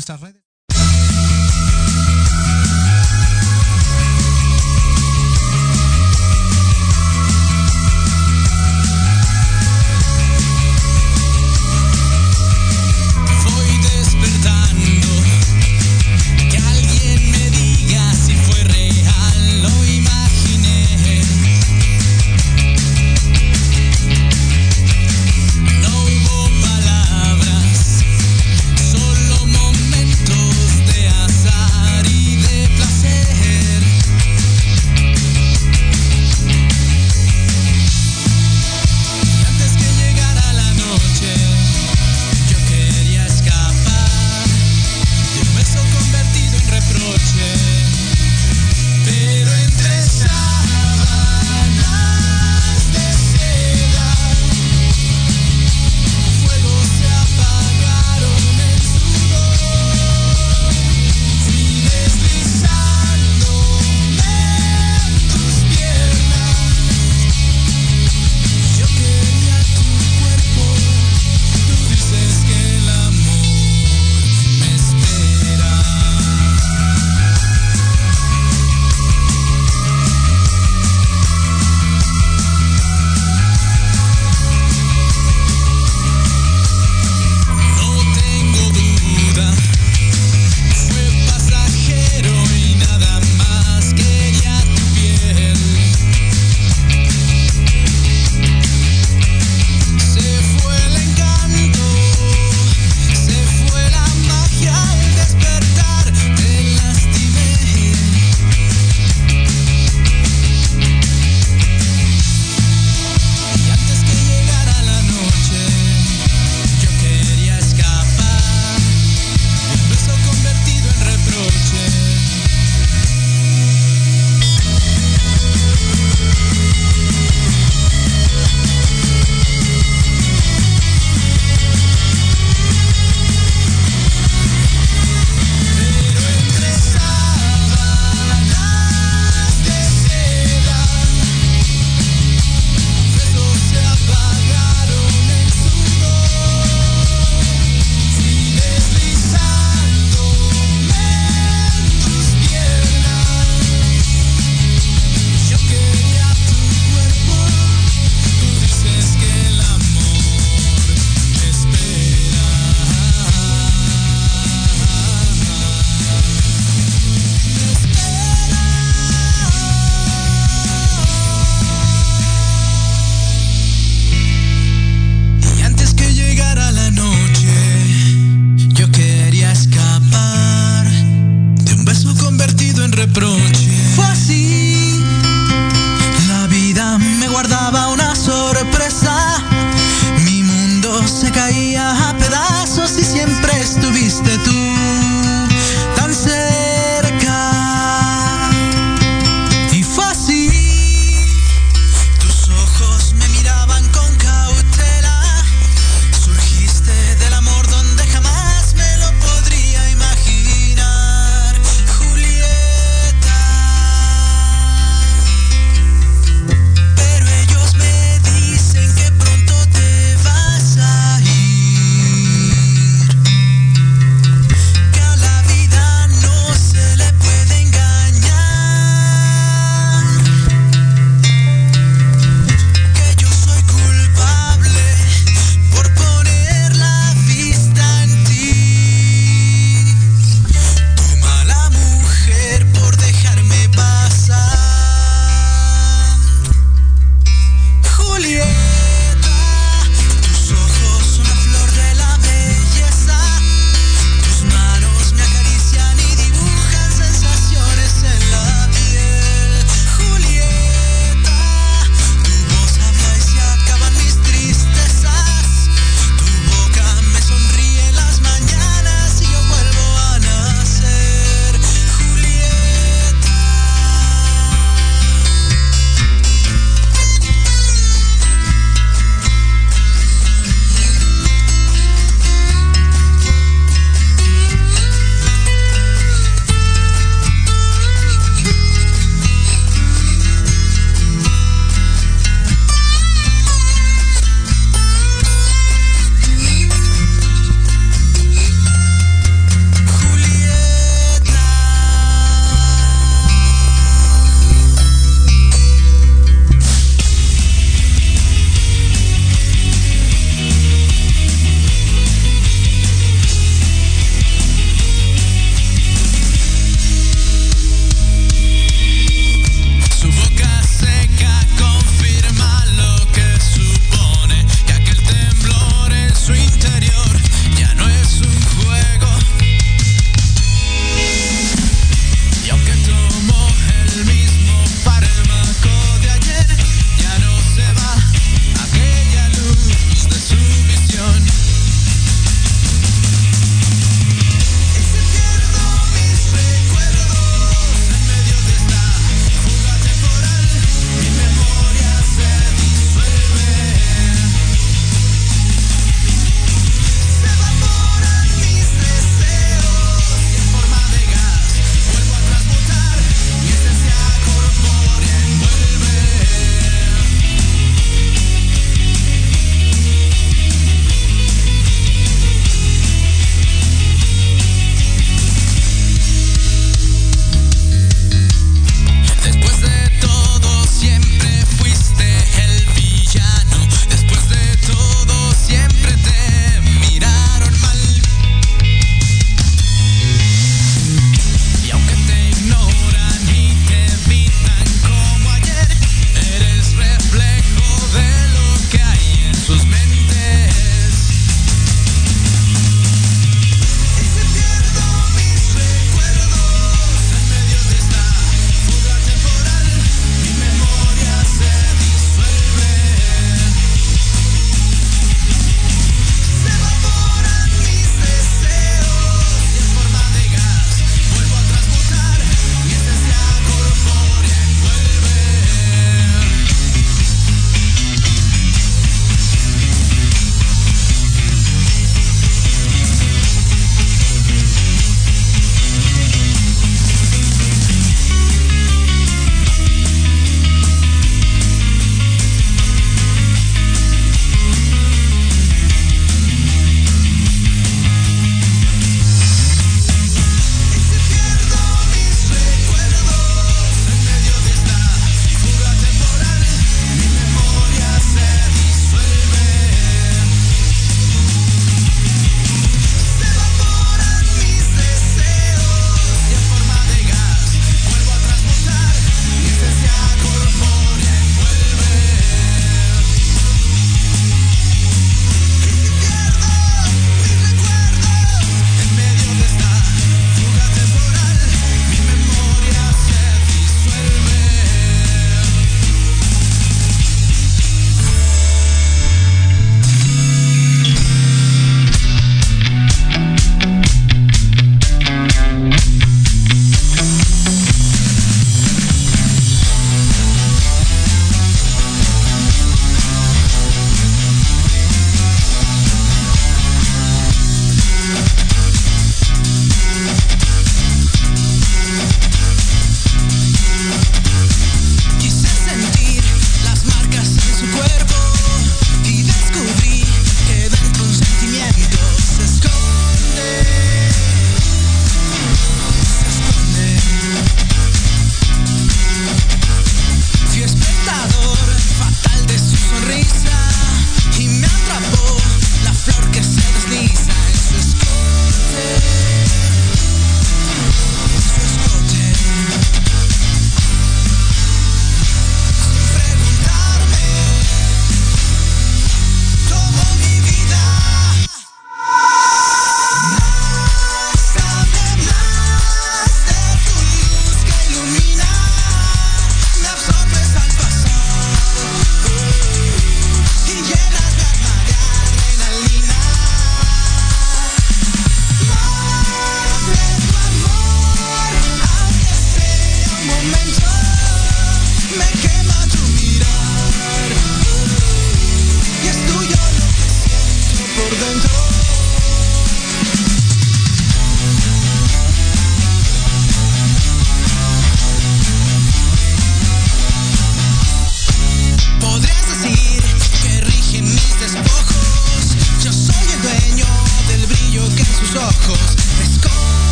nuestras redes. Yeah.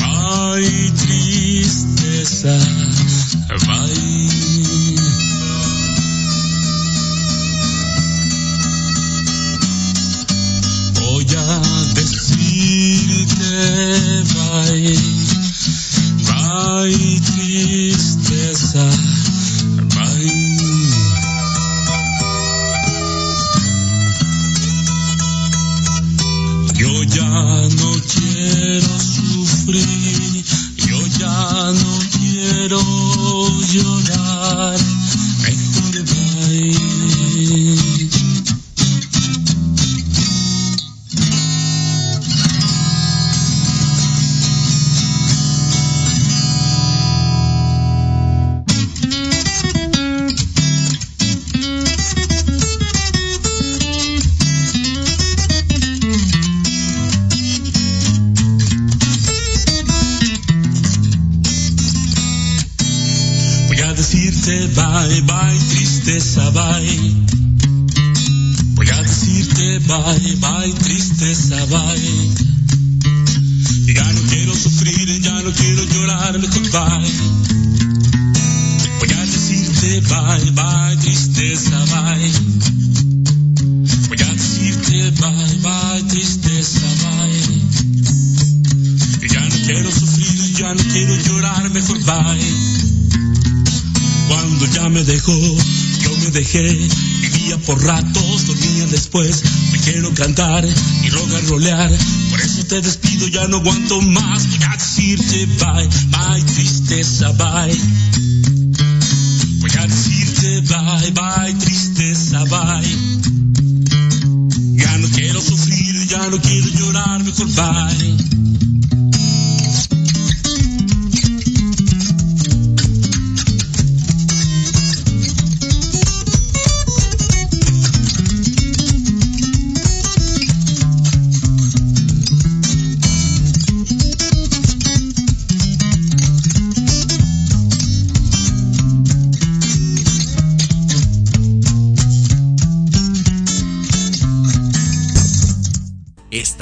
hay tristeza, bye. Voy a decirte bye, bye tristeza, bye. Yo ya quiero sufrir, vivía por ratos, dormía después, me quiero cantar y rogar rolear, por eso te despido, ya no aguanto más, voy a decirte bye, bye tristeza, bye. Voy a decirte bye, bye tristeza, bye. Ya no quiero sufrir, ya no quiero llorar, mejor bye.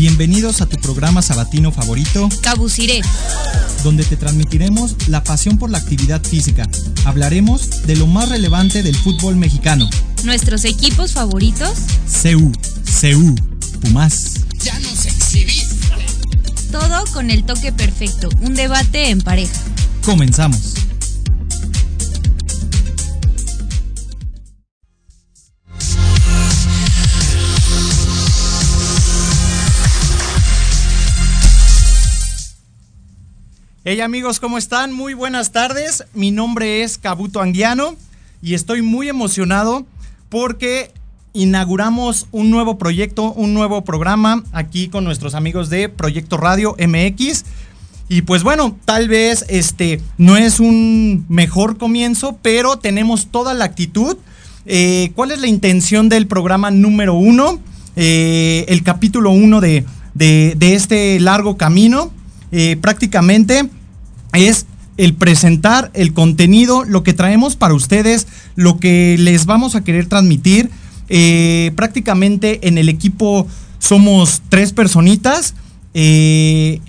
Bienvenidos a tu programa sabatino favorito, Cabuciré. donde te transmitiremos la pasión por la actividad física. Hablaremos de lo más relevante del fútbol mexicano. Nuestros equipos favoritos. CU, CU, Pumas. Todo con el toque perfecto. Un debate en pareja. Comenzamos. Hey amigos, ¿cómo están? Muy buenas tardes. Mi nombre es Cabuto Anguiano y estoy muy emocionado porque inauguramos un nuevo proyecto, un nuevo programa aquí con nuestros amigos de Proyecto Radio MX. Y pues bueno, tal vez este no es un mejor comienzo, pero tenemos toda la actitud. Eh, ¿Cuál es la intención del programa número uno? Eh, el capítulo uno de, de- de este largo camino. Eh, prácticamente es el presentar el contenido, lo que traemos para ustedes, lo que les vamos a querer transmitir. Eh, prácticamente en el equipo somos tres personitas eh,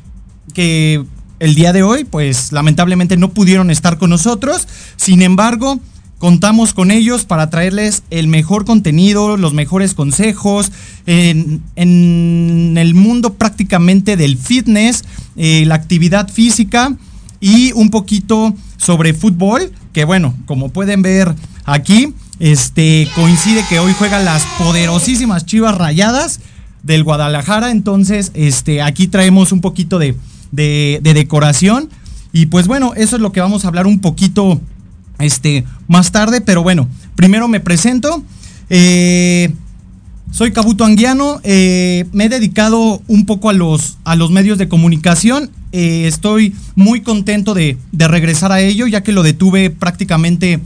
que el día de hoy, pues lamentablemente no pudieron estar con nosotros. Sin embargo, contamos con ellos para traerles el mejor contenido, los mejores consejos en, el mundo prácticamente del fitness, eh, la actividad física y un poquito sobre fútbol, que bueno, como pueden ver aquí, este coincide que hoy juegan las poderosísimas Chivas Rayadas del Guadalajara, entonces este aquí traemos un poquito de decoración. Y pues bueno, eso es lo que vamos a hablar un poquito este más tarde, pero bueno, primero me presento. eh, soy Cabuto Anguiano, eh, me he dedicado un poco a los, a los medios de comunicación. eh, estoy muy contento de, de regresar a ello, ya que lo detuve prácticamente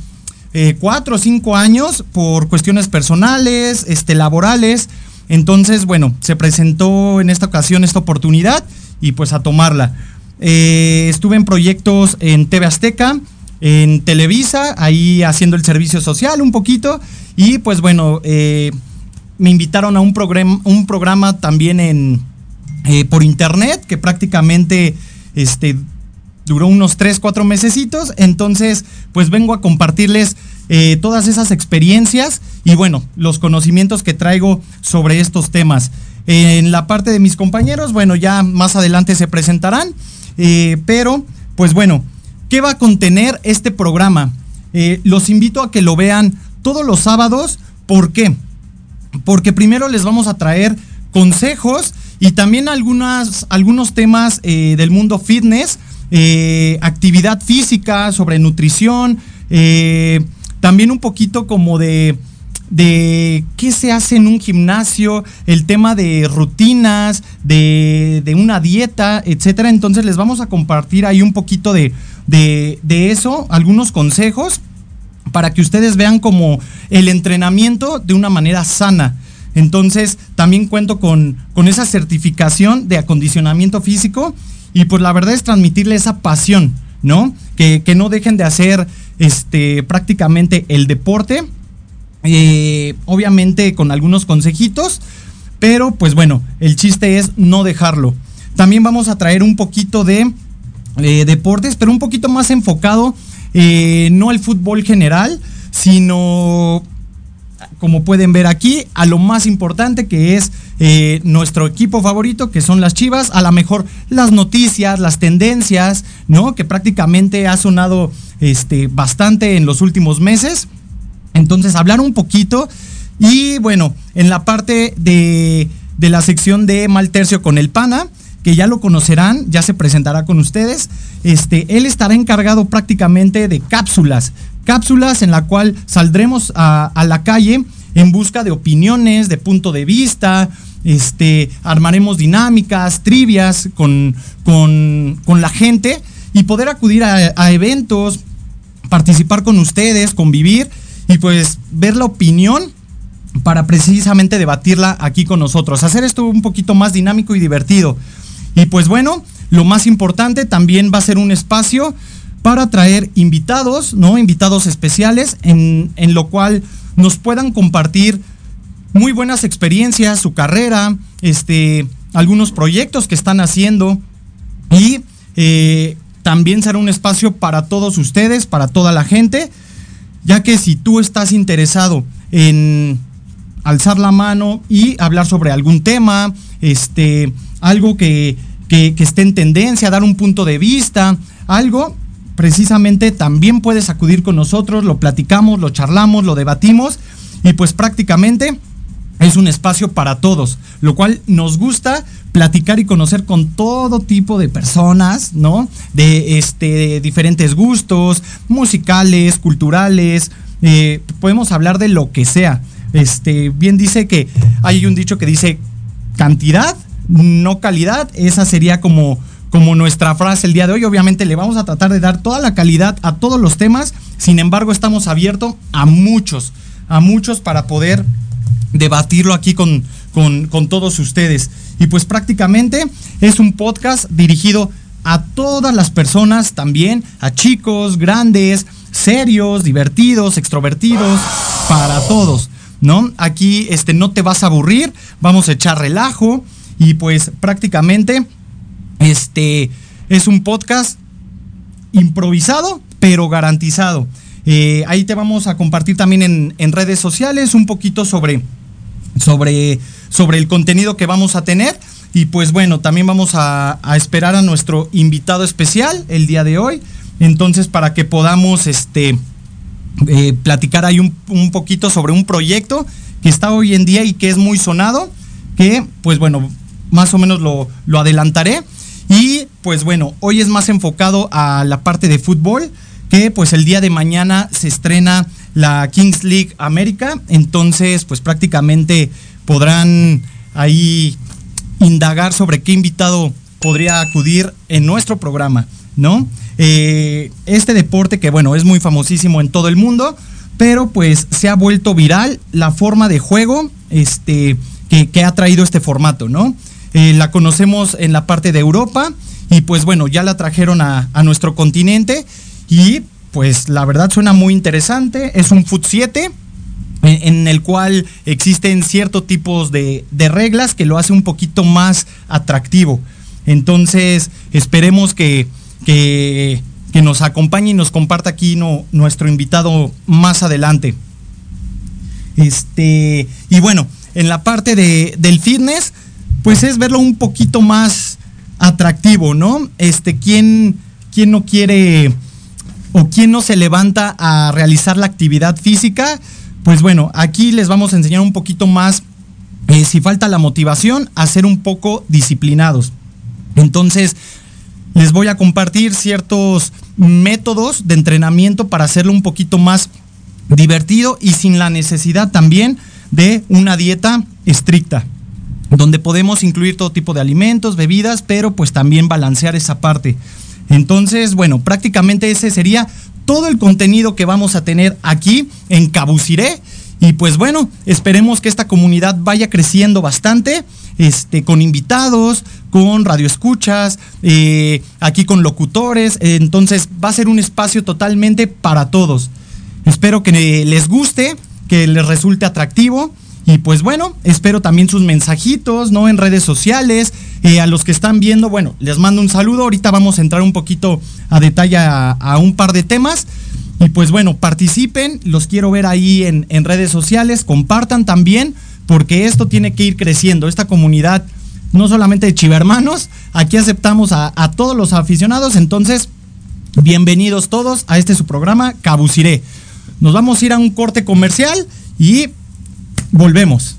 cuatro o cinco años por cuestiones personales, este, laborales. Entonces, bueno, se presentó en esta ocasión esta oportunidad y pues a tomarla. Estuve en proyectos en TV Azteca, en Televisa, ahí haciendo el servicio social un poquito. Y pues bueno, eh, me invitaron a un, programa, un programa también en, eh, por internet que prácticamente este, duró unos 3, 4 mesecitos. Entonces, pues vengo a compartirles eh, todas esas experiencias y bueno, los conocimientos que traigo sobre estos temas. En la parte de mis compañeros, bueno, ya más adelante se presentarán, pero pues bueno, ¿qué va a contener este programa? Eh, los invito a que lo vean todos los sábados. ¿Por qué? Porque primero les vamos a traer consejos y también algunos temas del mundo fitness, actividad física, sobre nutrición, también un poquito como de, de qué se hace en un gimnasio, el tema de rutinas, de, de una dieta, etcétera. Entonces les vamos a compartir ahí un poquito de, de, de eso, algunos consejos para que ustedes vean como el entrenamiento de una manera sana. Entonces, también cuento con, con, esa certificación de acondicionamiento físico y pues la verdad es transmitirle esa pasión, ¿no? Que, que no dejen de hacer este, prácticamente el deporte. Eh, obviamente con algunos consejitos, pero pues bueno, el chiste es no dejarlo. También vamos a traer un poquito de eh, deportes, pero un poquito más enfocado, eh, no al fútbol general, sino como pueden ver aquí, a lo más importante que es nuestro equipo favorito, que son las Chivas, a lo mejor las noticias, las tendencias, ¿no? Que prácticamente ha sonado este, bastante en los últimos meses. Entonces, hablar un poquito. Y bueno, en la parte de, de la sección de Mal Tercio con el Pana, que ya lo conocerán, ya se presentará con ustedes. Este, él estará encargado prácticamente de cápsulas, cápsulas en la cual saldremos a, la calle en busca de opiniones, de punto de vista, este, armaremos dinámicas, trivias con, con, la gente y poder acudir a, eventos, participar con ustedes, convivir y pues ver la opinión para precisamente debatirla aquí con nosotros, hacer esto un poquito más dinámico y divertido. Y pues bueno, lo más importante también va a ser un espacio para traer invitados, ¿no? Invitados especiales, en, lo cual nos puedan compartir muy buenas experiencias, su carrera, este, algunos proyectos que están haciendo y eh, también será un espacio para todos ustedes, para toda la gente, ya que si tú estás interesado en alzar la mano y hablar sobre algún tema, este, algo que, que esté en tendencia, dar un punto de vista, algo, precisamente también puedes acudir con nosotros, lo platicamos, lo charlamos, lo debatimos y pues prácticamente es un espacio para todos, lo cual nos gusta platicar y conocer con todo tipo de personas, ¿no? De este diferentes gustos, musicales, culturales, eh, podemos hablar de lo que sea. Este, bien dice que hay un dicho que dice cantidad, no calidad, esa sería como como nuestra frase el día de hoy. Obviamente le vamos a tratar de dar toda la calidad a todos los temas. Sin embargo, estamos abiertos a muchos, a muchos para poder debatirlo aquí con, con, todos ustedes. Y pues prácticamente es un podcast dirigido a todas las personas también, a chicos, grandes, serios, divertidos, extrovertidos, para todos, ¿no? Aquí este, no te vas a aburrir, vamos a echar relajo y pues prácticamente este es un podcast improvisado, pero garantizado. Eh, ahí te vamos a compartir también en, redes sociales un poquito sobre, sobre, sobre el contenido que vamos a tener. Y pues bueno, también vamos a, esperar a nuestro invitado especial el día de hoy. Entonces, para que podamos este, eh, platicar ahí un, un, poquito sobre un proyecto que está hoy en día y que es muy sonado, que pues bueno, más o menos lo, lo adelantaré. Y pues bueno, hoy es más enfocado a la parte de fútbol, que pues el día de mañana se estrena la Kings League América, entonces pues prácticamente podrán ahí indagar sobre qué invitado podría acudir en nuestro programa, ¿no? Eh, este deporte que bueno, es muy famosísimo en todo el mundo, pero pues se ha vuelto viral la forma de juego este, que, ha traído este formato, ¿no? Eh, la conocemos en la parte de Europa y pues bueno, ya la trajeron a, nuestro continente y pues la verdad suena muy interesante. Es un Foot 7. en, el cual existen ciertos tipos de, reglas que lo hace un poquito más atractivo. Entonces, esperemos que, que, nos acompañe y nos comparta aquí nuestro invitado más adelante. Este, y bueno, en la parte de, del fitness, pues es verlo un poquito más atractivo, ¿no? Este, ¿quién, quién no quiere o quién no se levanta a realizar la actividad física? Pues bueno, aquí les vamos a enseñar un poquito más, eh, si falta la motivación, a ser un poco disciplinados. Entonces, les voy a compartir ciertos métodos de entrenamiento para hacerlo un poquito más divertido y sin la necesidad también de una dieta estricta, donde podemos incluir todo tipo de alimentos, bebidas, pero pues también balancear esa parte. Entonces, bueno, prácticamente ese sería todo el contenido que vamos a tener aquí en Cabuciré. Y pues bueno, esperemos que esta comunidad vaya creciendo bastante, este, con invitados, con radioescuchas, eh, aquí con locutores. entonces va a ser un espacio totalmente para todos. Espero que les guste, que les resulte atractivo. Y pues bueno, espero también sus mensajitos, ¿no? En redes sociales. Eh, a los que están viendo, bueno, les mando un saludo. Ahorita vamos a entrar un poquito a detalle a, un par de temas. Y pues bueno, participen, los quiero ver ahí en, redes sociales, compartan también, porque esto tiene que ir creciendo. Esta comunidad, no solamente de chivermanos, aquí aceptamos a, a todos los aficionados. Entonces, bienvenidos todos a este su programa, Cabuciré. Nos vamos a ir a un corte comercial y volvemos.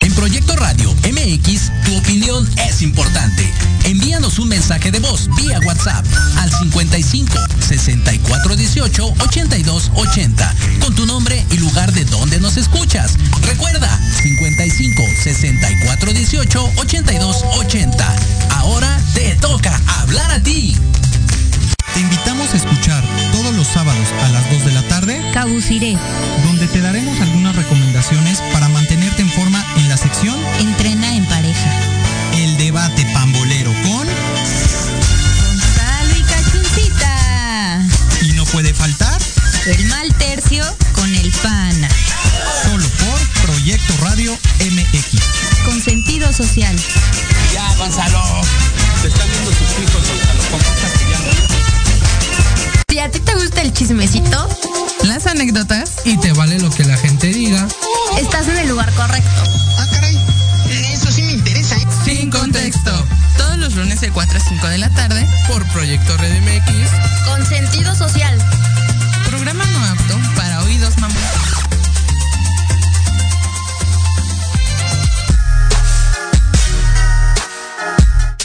En Proyecto Radio MX, tu opinión es importante. Envíanos un mensaje de voz vía WhatsApp al 55 64 18 82 80 con tu nombre y lugar de donde nos escuchas. Recuerda 55 64 18 82 80. Ahora te toca hablar a ti. Te invitamos a escuchar todos los sábados a las 2 de la tarde Cabuciré, donde te daremos algunas recomendaciones para mantenerte en forma en la sección Entrena en pareja. El debate pambolero con Gonzalo y Cachuncita. Y no puede faltar el mal tercio con el pana. Solo por Proyecto Radio MX. Con sentido social. Ya, Gonzalo. Te están viendo tus a ti te gusta el chismecito? Las anécdotas y te vale lo que la gente diga. Estás en el lugar correcto. Ah, caray. Eso sí me interesa. ¿eh? Sin contexto. Todos los lunes de 4 a 5 de la tarde por Proyecto Red MX. Con sentido social. Programa no apto para oídos mamá.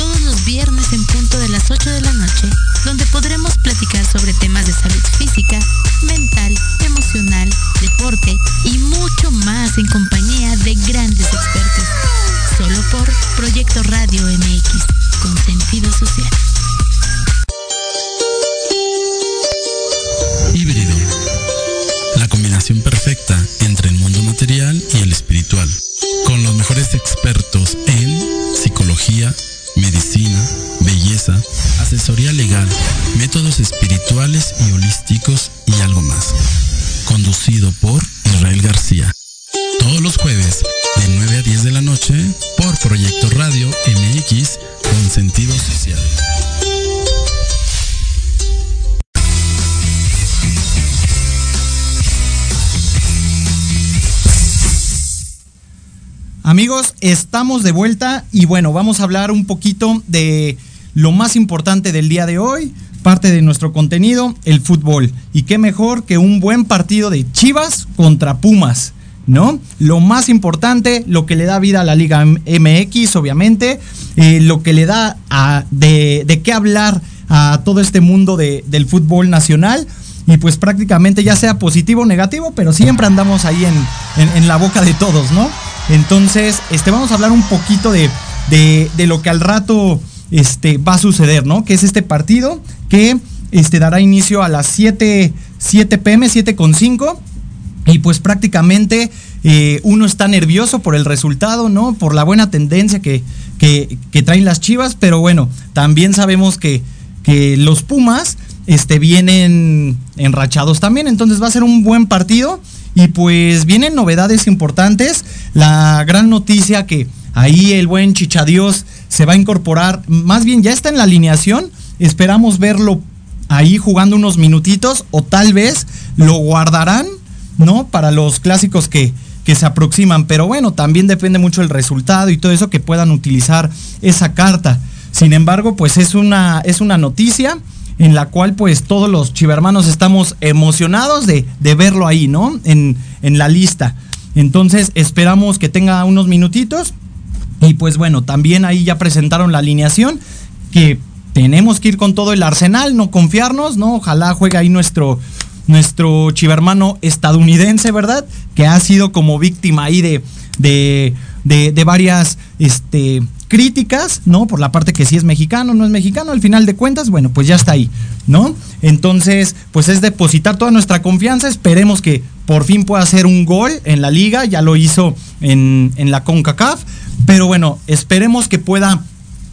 todos los viernes en punto de las 8 de la noche, donde podremos platicar sobre temas de salud física, mental, emocional, deporte y mucho más en compañía de grandes expertos. Solo por Proyecto Radio MX, con sentido social. Híbrido. La combinación perfecta entre el mundo material y el espiritual. Con los mejores expertos en psicología, medicina, belleza, asesoría legal, métodos espirituales y holísticos y algo más. Conducido por Israel García. Todos los jueves de 9 a 10 de la noche por Proyecto Radio MX con sentido social. Amigos, estamos de vuelta y bueno, vamos a hablar un poquito de lo más importante del día de hoy, parte de nuestro contenido, el fútbol. Y qué mejor que un buen partido de Chivas contra Pumas, ¿no? Lo más importante, lo que le da vida a la Liga MX, obviamente, eh, lo que le da a, de, qué hablar a todo este mundo del fútbol nacional. Y pues prácticamente ya sea positivo o negativo, pero siempre andamos ahí en, en, la boca de todos, ¿no? Entonces, este, vamos a hablar un poquito de, de, de lo que al rato este, va a suceder, ¿no? Que es este partido que este, dará inicio a las 7, 7 pm, 7 con 5. Y pues prácticamente eh, uno está nervioso por el resultado, ¿no? Por la buena tendencia que, que, que traen las chivas, pero bueno, también sabemos que, que los Pumas este, vienen enrachados también, entonces va a ser un buen partido y pues vienen novedades importantes. La gran noticia que ahí el buen Chichadios se va a incorporar, más bien ya está en la alineación, esperamos verlo ahí jugando unos minutitos o tal vez lo guardarán, ¿no? Para los clásicos que, que se aproximan, pero bueno, también depende mucho el resultado y todo eso que puedan utilizar esa carta. Sin embargo, pues es una, es una noticia en la cual pues todos los chivermanos estamos emocionados de, de verlo ahí, ¿no? En, en la lista. Entonces esperamos que tenga unos minutitos y pues bueno, también ahí ya presentaron la alineación que tenemos que ir con todo el arsenal, no confiarnos, ¿no? Ojalá juegue ahí nuestro, nuestro chivermano estadounidense, ¿verdad? Que ha sido como víctima ahí de, de, de, varias este, críticas, ¿no? Por la parte que si es mexicano, no es mexicano, al final de cuentas, bueno, pues ya está ahí, ¿no? Entonces, pues es depositar toda nuestra confianza, esperemos que por fin pueda hacer un gol en la liga, ya lo hizo en, en la CONCACAF, pero bueno, esperemos que pueda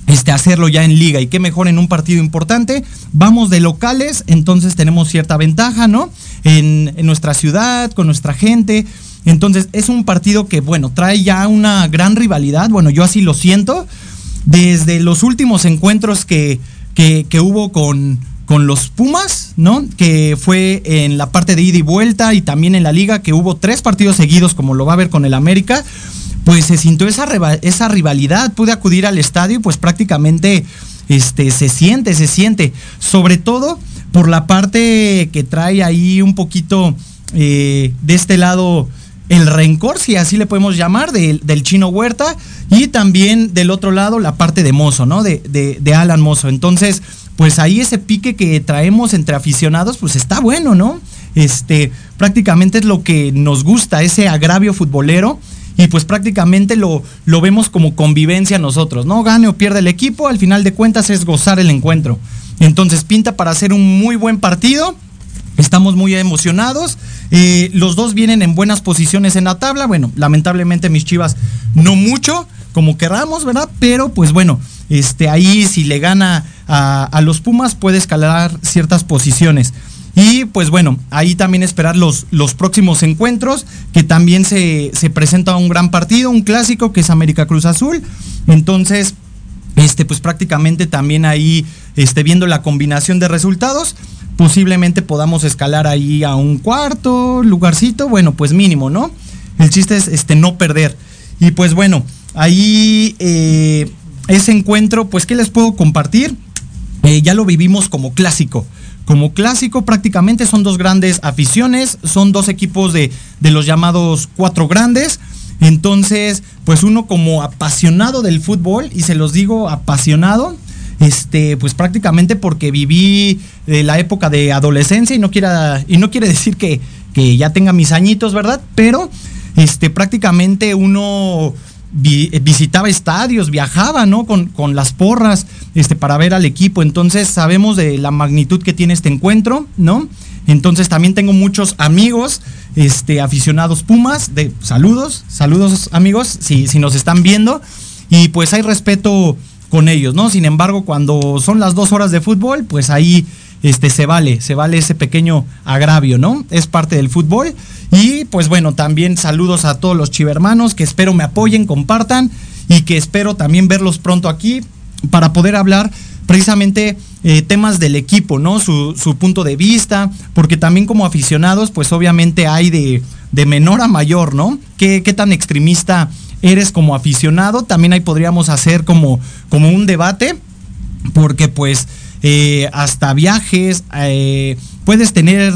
este, hacerlo ya en liga y qué mejor en un partido importante. Vamos de locales, entonces tenemos cierta ventaja, ¿no? En, en, nuestra ciudad, con nuestra gente. Entonces es un partido que, bueno, trae ya una gran rivalidad, bueno, yo así lo siento, desde los últimos encuentros que, que, hubo con, con los Pumas, ¿no? Que fue en la parte de ida y vuelta y también en la liga, que hubo tres partidos seguidos, como lo va a ver con el América pues se sintió esa, esa rivalidad, pude acudir al estadio y pues prácticamente este, se siente, se siente, sobre todo por la parte que trae ahí un poquito eh, de este lado el rencor, si así le podemos llamar, de, del chino Huerta y también del otro lado la parte de Mozo, ¿no? De, de, de Alan Mozo. Entonces, pues ahí ese pique que traemos entre aficionados, pues está bueno, ¿no? Este, prácticamente es lo que nos gusta, ese agravio futbolero y pues prácticamente lo, lo vemos como convivencia nosotros, ¿no? Gane o pierde el equipo, al final de cuentas es gozar el encuentro. Entonces pinta para hacer un muy buen partido. Estamos muy emocionados. Los dos vienen en buenas posiciones en la tabla. Bueno, lamentablemente mis chivas no mucho, como queramos, ¿verdad? Pero pues bueno, este, ahí si le gana a, a los Pumas puede escalar ciertas posiciones. Y pues bueno, ahí también esperar los, los próximos encuentros, que también se, se presenta un gran partido, un clásico que es América Cruz Azul. Entonces, este, pues prácticamente también ahí, este, viendo la combinación de resultados, posiblemente podamos escalar ahí a un cuarto lugarcito, bueno, pues mínimo, ¿no? El chiste es este, no perder. Y pues bueno, ahí eh, ese encuentro, pues, ¿qué les puedo compartir? Eh, ya lo vivimos como clásico como clásico prácticamente son dos grandes aficiones, son dos equipos de, de, los llamados cuatro grandes. Entonces, pues uno como apasionado del fútbol, y se los digo apasionado, este, pues prácticamente porque viví eh, la época de adolescencia y no, quiera, y no quiere decir que, que ya tenga mis añitos, ¿verdad? Pero este, prácticamente uno vi, visitaba estadios, viajaba, ¿no? Con, con, las porras, este, para ver al equipo. Entonces sabemos de la magnitud que tiene este encuentro, ¿no? Entonces también tengo muchos amigos, este, aficionados Pumas, de saludos, saludos amigos, si, si nos están viendo. Y pues hay respeto con ellos, ¿no? Sin embargo, cuando son las dos horas de fútbol, pues ahí este, se vale, se vale ese pequeño agravio, ¿no? Es parte del fútbol. Y pues bueno, también saludos a todos los chivermanos que espero me apoyen, compartan y que espero también verlos pronto aquí para poder hablar precisamente eh, temas del equipo, ¿no? Su, su, punto de vista, porque también como aficionados, pues obviamente hay de, de menor a mayor, ¿no? ¿Qué, ¿Qué, tan extremista eres como aficionado? También ahí podríamos hacer como, como un debate, porque pues eh, hasta viajes, eh, puedes tener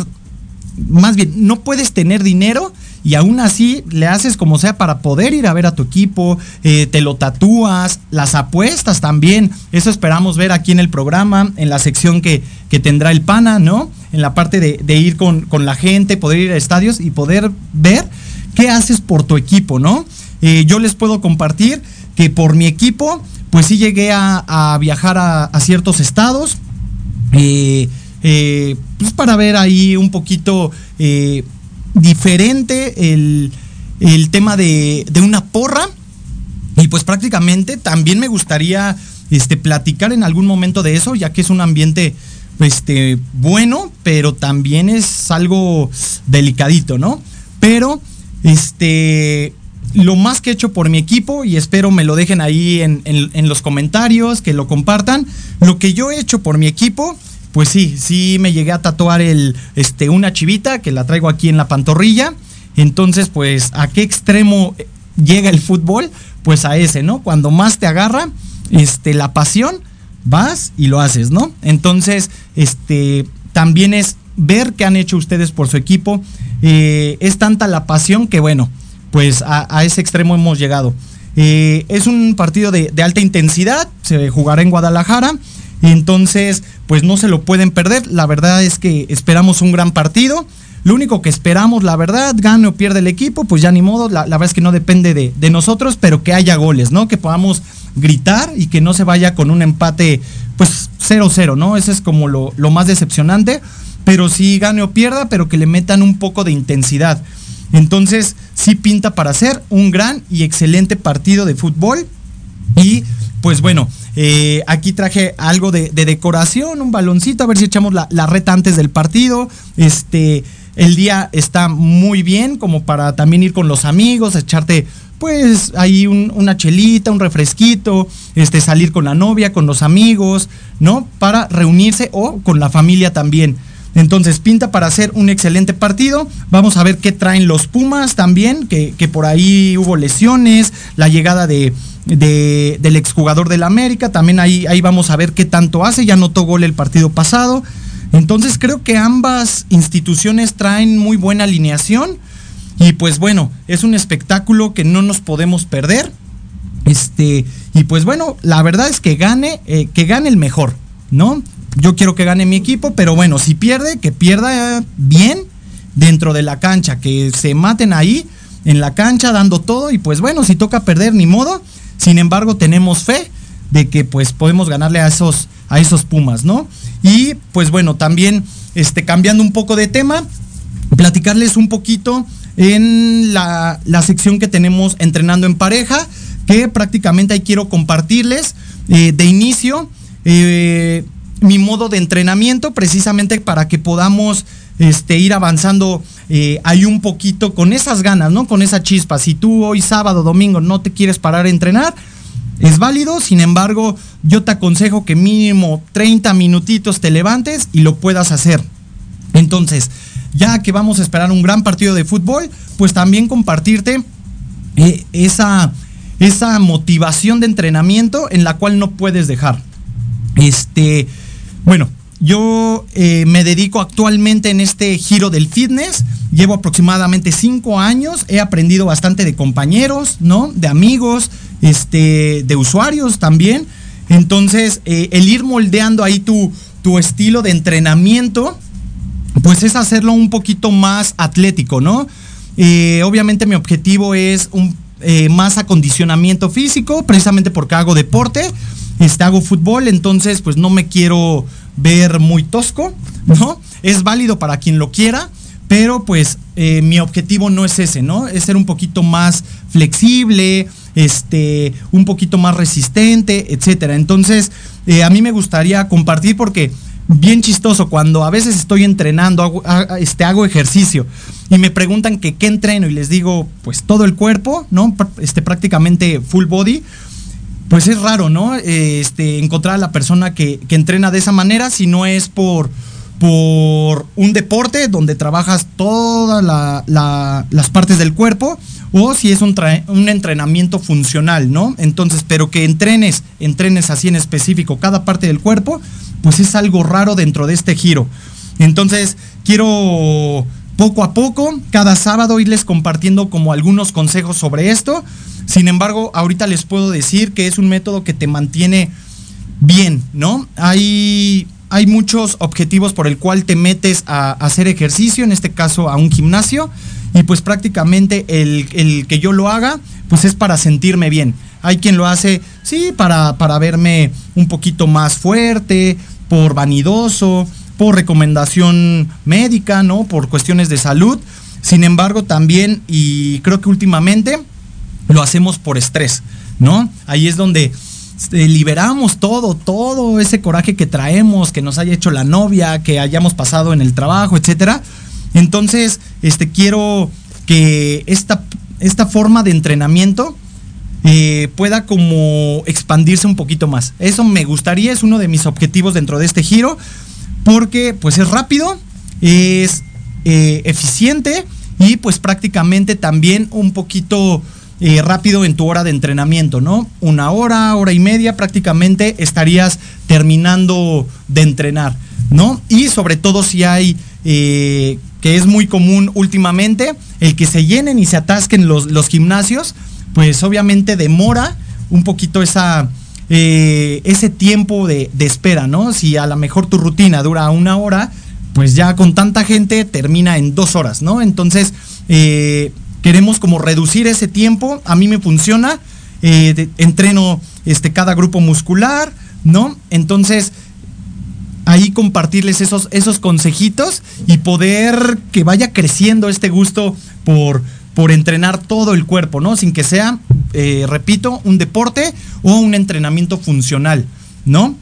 más bien, no puedes tener dinero y aún así le haces como sea para poder ir a ver a tu equipo, eh, te lo tatúas, las apuestas también, eso esperamos ver aquí en el programa, en la sección que, que tendrá el pana, ¿no? en la parte de, de ir con, con, la gente, poder ir a estadios y poder ver qué haces por tu equipo, ¿no? Eh, yo les puedo compartir que por mi equipo, pues sí llegué a, viajar a, ciertos estados, eh, eh, pues para ver ahí un poquito diferente el, el tema de, de una porra. Y pues prácticamente también me gustaría este, platicar en algún momento de eso, ya que es un ambiente este, bueno, pero también es algo delicadito, ¿no? Pero, este, lo más que he hecho por mi equipo, y espero me lo dejen ahí en, en, los comentarios, que lo compartan, lo que yo he hecho por mi equipo, pues sí, sí me llegué a tatuar el, este, una chivita, que la traigo aquí en la pantorrilla, entonces, pues, ¿a qué extremo llega el fútbol? Pues a ese, ¿no? Cuando más te agarra, este, la pasión, vas y lo haces, ¿no? Entonces, este, también es ver qué han hecho ustedes por su equipo. Eh, es tanta la pasión que, bueno, pues a, ese extremo hemos llegado. Eh, es un partido de, alta intensidad, se jugará en Guadalajara, entonces, pues no se lo pueden perder. La verdad es que esperamos un gran partido. Lo único que esperamos, la verdad, gane o pierde el equipo, pues ya ni modo, la, la verdad es que no depende de, de, nosotros, pero que haya goles, ¿no? Que podamos gritar y que no se vaya con un empate, pues 0-0, ¿no? Ese es como lo, lo más decepcionante, pero sí gane o pierda, pero que le metan un poco de intensidad. Entonces, sí pinta para hacer un gran y excelente partido de fútbol. Y pues bueno, eh, aquí traje algo de, de, decoración, un baloncito, a ver si echamos la, la reta antes del partido. Este, el día está muy bien como para también ir con los amigos, echarte pues ahí un, una chelita, un refresquito, este, salir con la novia, con los amigos, ¿no? Para reunirse o con la familia también. Entonces pinta para hacer un excelente partido. Vamos a ver qué traen los Pumas también, que, que por ahí hubo lesiones, la llegada de, de, del exjugador del América, también ahí, ahí vamos a ver qué tanto hace, ya notó gol el partido pasado. Entonces creo que ambas instituciones traen muy buena alineación y pues bueno, es un espectáculo que no nos podemos perder. Este, y pues bueno, la verdad es que gane, eh, que gane el mejor, ¿no? Yo quiero que gane mi equipo, pero bueno, si pierde, que pierda bien dentro de la cancha, que se maten ahí en la cancha dando todo y pues bueno, si toca perder ni modo. Sin embargo, tenemos fe de que pues podemos ganarle a esos a esos Pumas, ¿no? Y pues bueno, también este cambiando un poco de tema, platicarles un poquito en la, la, sección que tenemos entrenando en pareja, que prácticamente ahí quiero compartirles eh, de inicio eh, mi modo de entrenamiento, precisamente para que podamos este, ir avanzando eh, ahí un poquito con esas ganas, ¿no? Con esa chispa. Si tú hoy sábado, domingo no te quieres parar a entrenar, es válido, sin embargo, yo te aconsejo que mínimo 30 minutitos te levantes y lo puedas hacer. Entonces, ya que vamos a esperar un gran partido de fútbol, pues también compartirte eh, esa, esa motivación de entrenamiento en la cual no puedes dejar. Este, bueno, yo eh, me dedico actualmente en este giro del fitness. Llevo aproximadamente cinco años. He aprendido bastante de compañeros, ¿no? De amigos, este, de usuarios también. Entonces, eh, el ir moldeando ahí tu, tu estilo de entrenamiento pues es hacerlo un poquito más atlético, ¿no? Eh, obviamente mi objetivo es un eh, más acondicionamiento físico, precisamente porque hago deporte, este, hago fútbol, entonces pues no me quiero ver muy tosco, ¿no? Es válido para quien lo quiera, pero pues eh, mi objetivo no es ese, ¿no? Es ser un poquito más flexible, este, un poquito más resistente, etcétera. Entonces, eh, a mí me gustaría compartir porque bien chistoso cuando a veces estoy entrenando, hago, este, hago ejercicio y me preguntan que qué entreno y les digo, pues todo el cuerpo, ¿no? Este, prácticamente full body. Pues es raro, ¿no? Este, encontrar a la persona que, que entrena de esa manera si no es por, por un deporte donde trabajas todas la, la, las partes del cuerpo o si es un, un, entrenamiento funcional, ¿no? Entonces, pero que entrenes, entrenes así en específico cada parte del cuerpo, pues es algo raro dentro de este giro. Entonces, quiero poco a poco, cada sábado irles compartiendo como algunos consejos sobre esto. Sin embargo, ahorita les puedo decir que es un método que te mantiene bien, ¿no? Hay hay muchos objetivos por el cual te metes a, hacer ejercicio, en este caso a un gimnasio, y pues prácticamente el, el, que yo lo haga, pues es para sentirme bien. Hay quien lo hace, sí, para, para verme un poquito más fuerte, por vanidoso, por recomendación médica, ¿no? Por cuestiones de salud. Sin embargo, también, y creo que últimamente, lo hacemos por estrés, ¿no? Ahí es donde liberamos todo, todo ese coraje que traemos, que nos haya hecho la novia, que hayamos pasado en el trabajo, etcétera. Entonces, este, quiero que esta, esta forma de entrenamiento eh, pueda como expandirse un poquito más. Eso me gustaría, es uno de mis objetivos dentro de este giro, porque pues es rápido, es eh, eficiente y pues prácticamente también un poquito eh, rápido en tu hora de entrenamiento, ¿no? Una hora, hora y media prácticamente estarías terminando de entrenar, ¿no? Y sobre todo si hay, eh, que es muy común últimamente, el que se llenen y se atasquen los, los gimnasios, pues obviamente demora un poquito esa, eh, ese tiempo de, espera, ¿no? Si a lo mejor tu rutina dura una hora, pues ya con tanta gente termina en dos horas, ¿no? Entonces, eh, queremos como reducir ese tiempo, a mí me funciona, eh, entreno este, cada grupo muscular, ¿no? Entonces, ahí compartirles esos, esos consejitos y poder que vaya creciendo este gusto por, por entrenar todo el cuerpo, ¿no? Sin que sea, eh, repito, un deporte o un entrenamiento funcional, ¿no?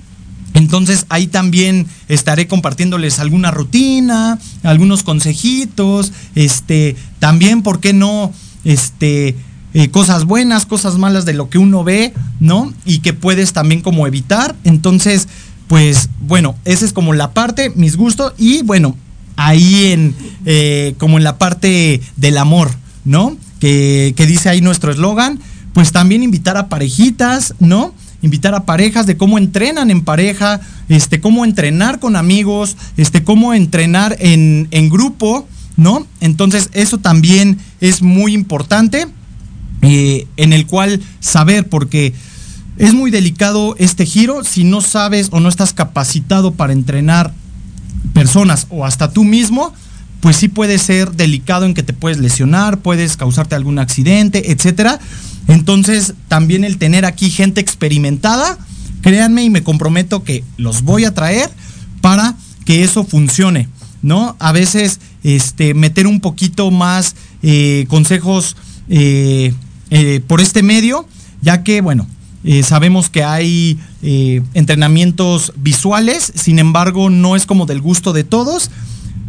Entonces ahí también estaré compartiéndoles alguna rutina, algunos consejitos, este, también, ¿por qué no? Este, eh, cosas buenas, cosas malas de lo que uno ve, ¿no? Y que puedes también como evitar. Entonces, pues bueno, esa es como la parte, mis gustos, y bueno, ahí en, eh, como en la parte del amor, ¿no? Que, que dice ahí nuestro eslogan, pues también invitar a parejitas, ¿no? Invitar a parejas de cómo entrenan en pareja, este, cómo entrenar con amigos, este, cómo entrenar en, en grupo, ¿no? Entonces eso también es muy importante eh, en el cual saber, porque es muy delicado este giro si no sabes o no estás capacitado para entrenar personas o hasta tú mismo, pues sí puede ser delicado en que te puedes lesionar, puedes causarte algún accidente, etcétera. Entonces, también el tener aquí gente experimentada, créanme y me comprometo que los voy a traer para que eso funcione, ¿no? A veces, este, meter un poquito más eh, consejos eh, eh, por este medio, ya que, bueno, sabemos que hay entrenamientos visuales, sin embargo, no es como del gusto de todos.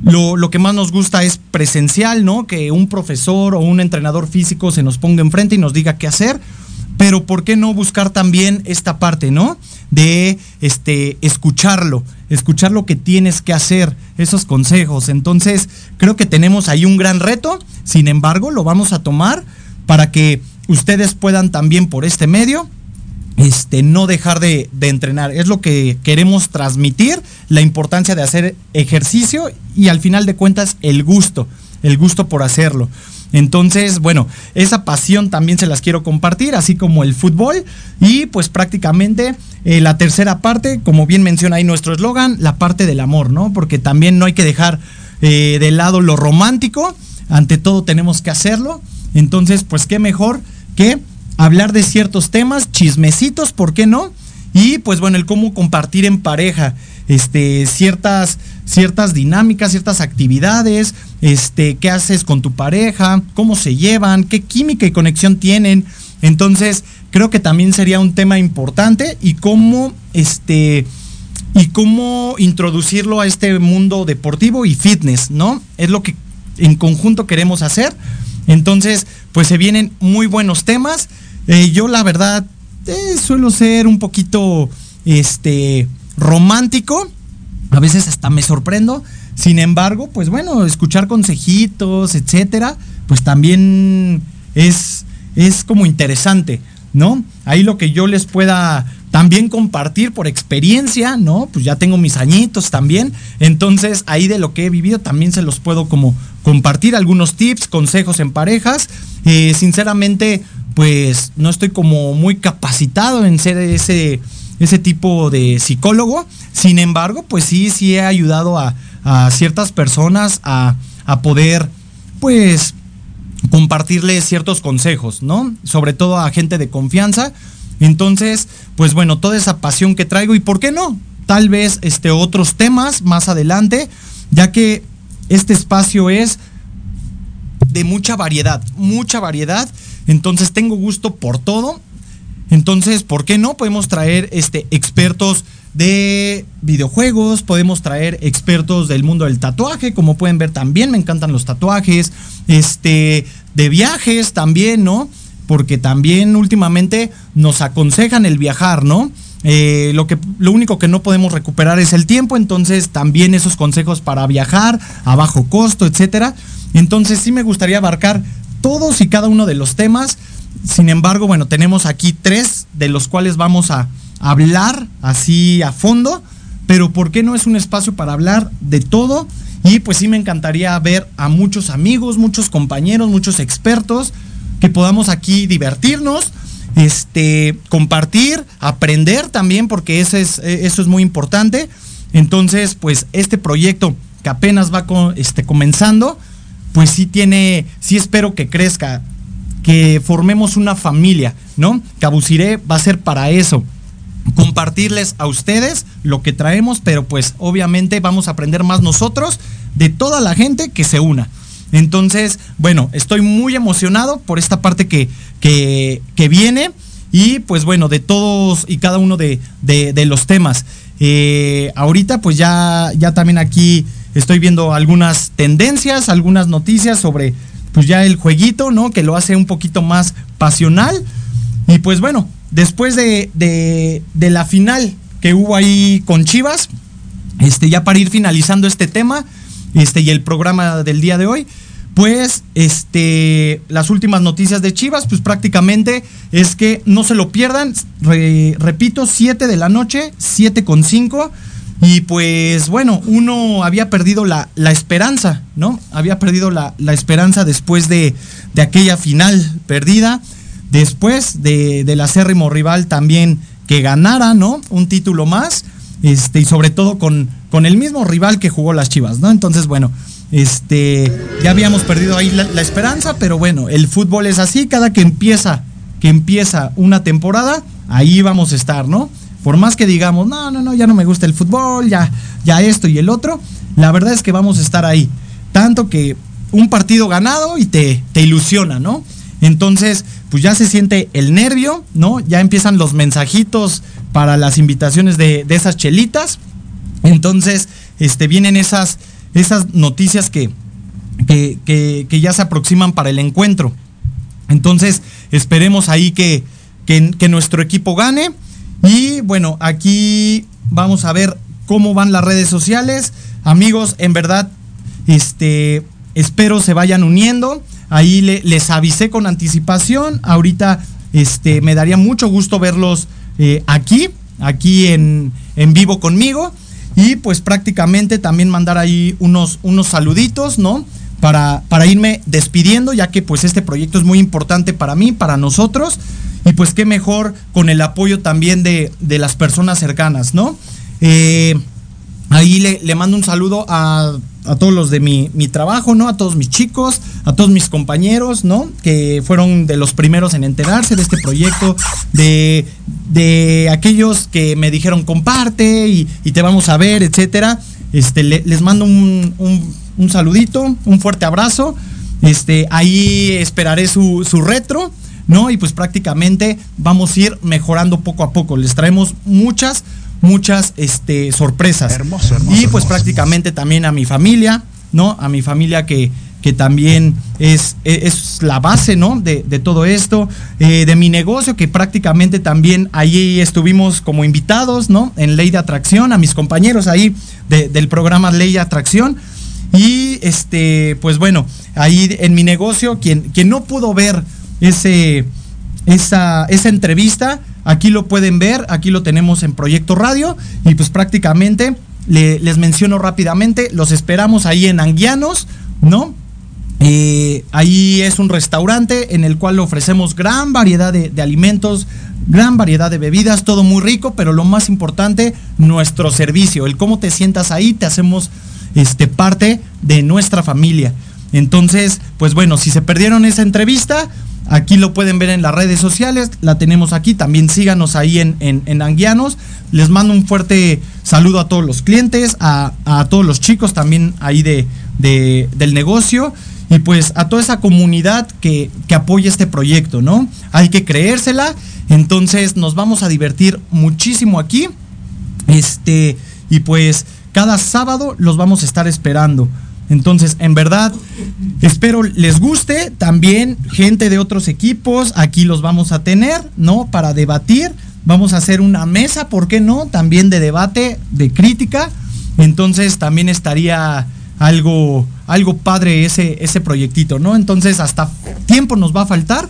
Lo, que más nos gusta es presencial, ¿no? Que un profesor o un entrenador físico se nos ponga enfrente y nos diga qué hacer. Pero ¿por qué no buscar también esta parte, ¿no? De este escucharlo, escuchar lo que tienes que hacer, esos consejos. Entonces, creo que tenemos ahí un gran reto. Sin embargo, lo vamos a tomar para que ustedes puedan también por este medio este, no dejar de, entrenar. Es lo que queremos transmitir, la importancia de hacer ejercicio y al final de cuentas el gusto, el gusto por hacerlo. Entonces, bueno, esa pasión también se las quiero compartir, así como el fútbol. Y pues prácticamente eh, la tercera parte, como bien menciona ahí nuestro eslogan, la parte del amor, ¿no? Porque también no hay que dejar eh, de lado lo romántico, ante todo tenemos que hacerlo. Entonces, pues qué mejor que hablar de ciertos temas, chismecitos, ¿por qué no? Y pues bueno, el cómo compartir en pareja este, ciertas, ciertas dinámicas, ciertas actividades, este, qué haces con tu pareja, cómo se llevan, qué química y conexión tienen. Entonces, creo que también sería un tema importante y cómo este y cómo introducirlo a este mundo deportivo y fitness, ¿no? Es lo que en conjunto queremos hacer. Entonces, pues se vienen muy buenos temas. Eh, yo la verdad eh, suelo ser un poquito este romántico. A veces hasta me sorprendo. Sin embargo, pues bueno, escuchar consejitos, etcétera, pues también es, es como interesante, ¿no? Ahí lo que yo les pueda también compartir por experiencia, ¿no? Pues ya tengo mis añitos también. Entonces, ahí de lo que he vivido también se los puedo como compartir algunos tips, consejos en parejas. Eh, sinceramente, pues no estoy como muy capacitado en ser ese, ese tipo de psicólogo. Sin embargo, pues sí, sí he ayudado a, a ciertas personas a, a poder, pues, compartirles ciertos consejos, ¿no? Sobre todo a gente de confianza. Entonces, pues bueno, toda esa pasión que traigo y por qué no, tal vez este otros temas más adelante, ya que este espacio es de mucha variedad, mucha variedad. Entonces tengo gusto por todo. Entonces, ¿por qué no? Podemos traer este, expertos de videojuegos, podemos traer expertos del mundo del tatuaje, como pueden ver también me encantan los tatuajes, este, de viajes también, ¿no? Porque también últimamente nos aconsejan el viajar, ¿no? Eh, lo, que, lo único que no podemos recuperar es el tiempo, entonces también esos consejos para viajar a bajo costo, etcétera. Entonces sí me gustaría abarcar todos y cada uno de los temas. Sin embargo, bueno, tenemos aquí tres de los cuales vamos a hablar así a fondo, pero ¿por qué no es un espacio para hablar de todo? Y pues sí me encantaría ver a muchos amigos, muchos compañeros, muchos expertos, que podamos aquí divertirnos, este, compartir, aprender también, porque eso es, eso es muy importante. Entonces, pues este proyecto que apenas va este, comenzando, pues sí tiene, sí espero que crezca, que formemos una familia, ¿no? Cabusiré va a ser para eso, compartirles a ustedes lo que traemos, pero pues obviamente vamos a aprender más nosotros de toda la gente que se una. Entonces, bueno, estoy muy emocionado por esta parte que, que, que viene y pues bueno, de todos y cada uno de, de, de los temas. Eh, ahorita pues ya, ya también aquí estoy viendo algunas tendencias, algunas noticias sobre pues ya el jueguito, ¿no? Que lo hace un poquito más pasional. Y pues bueno, después de, de, la final que hubo ahí con Chivas, este, ya para ir finalizando este tema, este, y el programa del día de hoy, pues este, las últimas noticias de Chivas, pues prácticamente es que no se lo pierdan, Re, repito, 7 de la noche, 7 con 5. Y pues bueno, uno había perdido la, la esperanza, ¿no? Había perdido la, la esperanza después de, de, aquella final perdida, después de, del acérrimo rival también que ganara, ¿no? Un título más, este, y sobre todo con, con el mismo rival que jugó las Chivas, ¿no? Entonces, bueno, este, ya habíamos perdido ahí la, la, esperanza, pero bueno, el fútbol es así, cada que empieza, que empieza una temporada, ahí vamos a estar, ¿no? Por más que digamos, no, no, no, ya no me gusta el fútbol, ya, ya esto y el otro, la verdad es que vamos a estar ahí. Tanto que un partido ganado y te, te ilusiona, ¿no? Entonces, pues ya se siente el nervio, ¿no? Ya empiezan los mensajitos para las invitaciones de, de esas chelitas. Entonces, este, vienen esas, esas noticias que, que, que, que, ya se aproximan para el encuentro. Entonces, esperemos ahí que, que, que nuestro equipo gane. Y bueno, aquí vamos a ver cómo van las redes sociales. Amigos, en verdad, este, espero se vayan uniendo. Ahí le, les avisé con anticipación. Ahorita este, me daría mucho gusto verlos eh, aquí, aquí en, en, vivo conmigo. Y pues prácticamente también mandar ahí unos, unos saluditos, ¿no? Para, para irme despidiendo, ya que pues este proyecto es muy importante para mí, para nosotros. Y pues qué mejor con el apoyo también de, de las personas cercanas, ¿no? Eh, ahí le, le, mando un saludo a, a todos los de mi, mi, trabajo, ¿no? A todos mis chicos, a todos mis compañeros, ¿no? Que fueron de los primeros en enterarse de este proyecto, de, de aquellos que me dijeron comparte y, y te vamos a ver, etcétera. Este, le, les mando un, un, un, saludito, un fuerte abrazo. Este, ahí esperaré su, su retro. ¿No? Y pues prácticamente vamos a ir mejorando poco a poco. Les traemos muchas, muchas este, sorpresas. Hermoso, hermoso. Y pues hermoso. prácticamente también a mi familia, ¿no? A mi familia que, que también es, es la base, ¿no? De, de todo esto, eh, de mi negocio, que prácticamente también allí estuvimos como invitados, ¿no? En Ley de Atracción, a mis compañeros ahí de, del programa Ley de Atracción. Y este, pues bueno, ahí en mi negocio, quien, quien no pudo ver ese, esa, esa entrevista. Aquí lo pueden ver, aquí lo tenemos en Proyecto Radio y pues prácticamente le, les menciono rápidamente, los esperamos ahí en Anguianos, ¿no? Eh, ahí es un restaurante en el cual ofrecemos gran variedad de, de, alimentos, gran variedad de bebidas, todo muy rico, pero lo más importante, nuestro servicio, el cómo te sientas ahí, te hacemos este, parte de nuestra familia. Entonces, pues bueno, si se perdieron esa entrevista, aquí lo pueden ver en las redes sociales, la tenemos aquí, también síganos ahí en, en, en Anguianos. Les mando un fuerte saludo a todos los clientes, a, a todos los chicos también ahí de, de, del negocio y pues a toda esa comunidad que, que apoya este proyecto, ¿no? Hay que creérsela, entonces nos vamos a divertir muchísimo aquí. Este, y pues cada sábado los vamos a estar esperando. Entonces, en verdad, espero les guste. También gente de otros equipos, aquí los vamos a tener, ¿no? Para debatir. Vamos a hacer una mesa, ¿por qué no? También de debate, de crítica. Entonces, también estaría algo, algo padre ese, ese proyectito, ¿no? Entonces, hasta tiempo nos va a faltar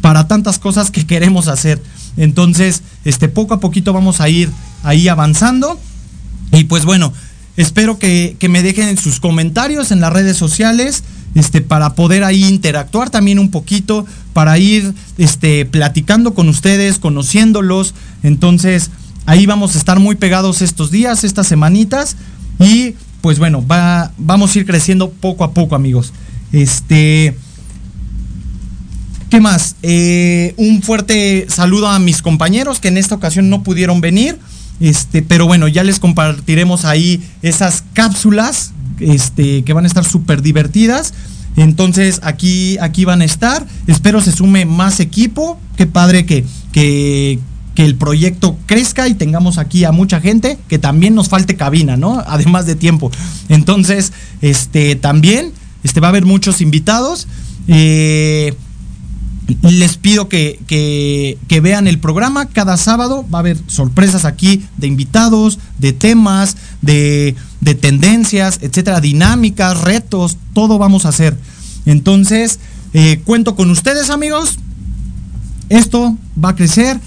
para tantas cosas que queremos hacer. Entonces, este, poco a poquito vamos a ir ahí avanzando. Y pues bueno, espero que, que me dejen sus comentarios en las redes sociales. Este, para poder ahí interactuar también un poquito, para ir este, platicando con ustedes, conociéndolos. Entonces, ahí vamos a estar muy pegados estos días, estas semanitas. Y pues bueno, va, vamos a ir creciendo poco a poco, amigos. Este. ¿Qué más? Eh, un fuerte saludo a mis compañeros que en esta ocasión no pudieron venir. Este, pero bueno, ya les compartiremos ahí esas cápsulas este, que van a estar súper divertidas. Entonces aquí, aquí van a estar. Espero se sume más equipo. Qué padre que, que, que el proyecto crezca y tengamos aquí a mucha gente, que también nos falte cabina, ¿no? Además de tiempo. Entonces, este, también, este, va a haber muchos invitados. Eh, les pido que, que, vean el programa. Cada sábado va a haber sorpresas aquí de invitados, de temas, de, de tendencias, etcétera, dinámicas, retos, todo vamos a hacer. Entonces, eh, cuento con ustedes, amigos. Esto va a crecer.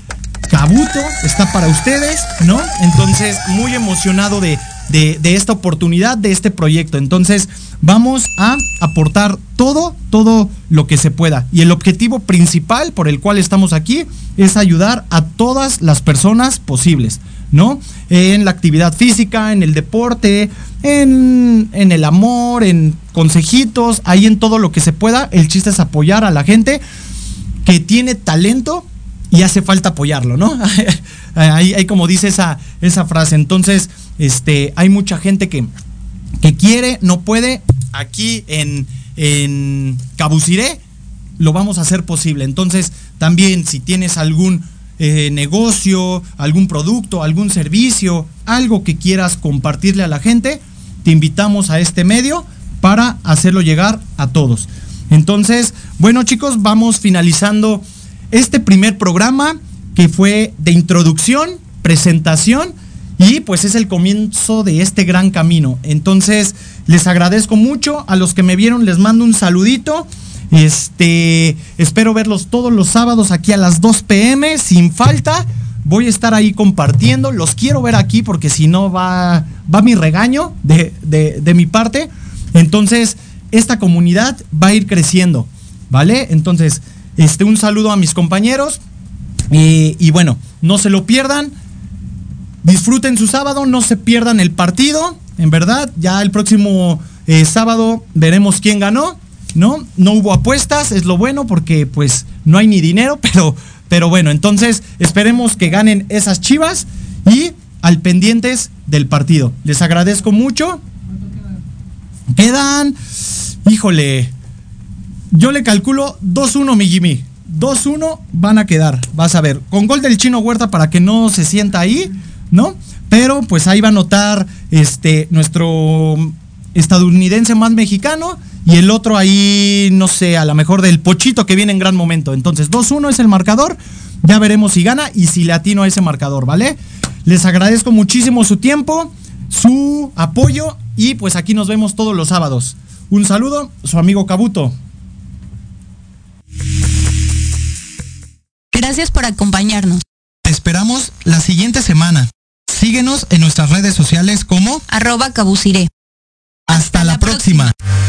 Cabuto está para ustedes, ¿no? Entonces, muy emocionado de, de, esta oportunidad, de este proyecto. Entonces, vamos a aportar todo, todo lo que se pueda. Y el objetivo principal por el cual estamos aquí es ayudar a todas las personas posibles, ¿no? En la actividad física, en el deporte, en, en el amor, en consejitos, ahí en todo lo que se pueda. El chiste es apoyar a la gente que tiene talento y hace falta apoyarlo, ¿no? hay, hay, como dice esa, esa frase. Entonces, este, hay mucha gente que, que quiere, no puede. Aquí en, en Cabuciré lo vamos a hacer posible. Entonces, también si tienes algún eh, negocio, algún producto, algún servicio, algo que quieras compartirle a la gente, te invitamos a este medio para hacerlo llegar a todos. Entonces, bueno chicos, vamos finalizando este primer programa que fue de introducción, presentación y pues es el comienzo de este gran camino. Entonces, les agradezco mucho a los que me vieron, les mando un saludito. Este, espero verlos todos los sábados aquí a las 2 pm sin falta. Voy a estar ahí compartiendo, los quiero ver aquí porque si no va, va mi regaño de, de, mi parte. Entonces, esta comunidad va a ir creciendo, ¿vale? Entonces, este, un saludo a mis compañeros. Y, bueno, no se lo pierdan. Disfruten su sábado, no se pierdan el partido. En verdad, ya el próximo eh, sábado veremos quién ganó. ¿No? No hubo apuestas, es lo bueno porque pues no hay ni dinero, pero, pero bueno, entonces esperemos que ganen esas chivas y al pendientes del partido. Les agradezco mucho. Quedan, híjole, yo le calculo 2-1, mi Jimmy. 2-1 van a quedar, vas a ver. Con gol del chino Huerta para que no se sienta ahí, ¿no? Pero pues ahí va a notar este, nuestro estadounidense más mexicano y el otro ahí, no sé, a lo mejor del Pochito que viene en gran momento. Entonces, 2-1 es el marcador. Ya veremos si gana y si le atino a ese marcador, ¿vale? Les agradezco muchísimo su tiempo, su apoyo y pues aquí nos vemos todos los sábados. Un saludo, su amigo Cabuto. Gracias por acompañarnos. Te esperamos la siguiente semana. Síguenos en nuestras redes sociales como arroba cabuciré. Hasta, Hasta la, la próxima. próxima.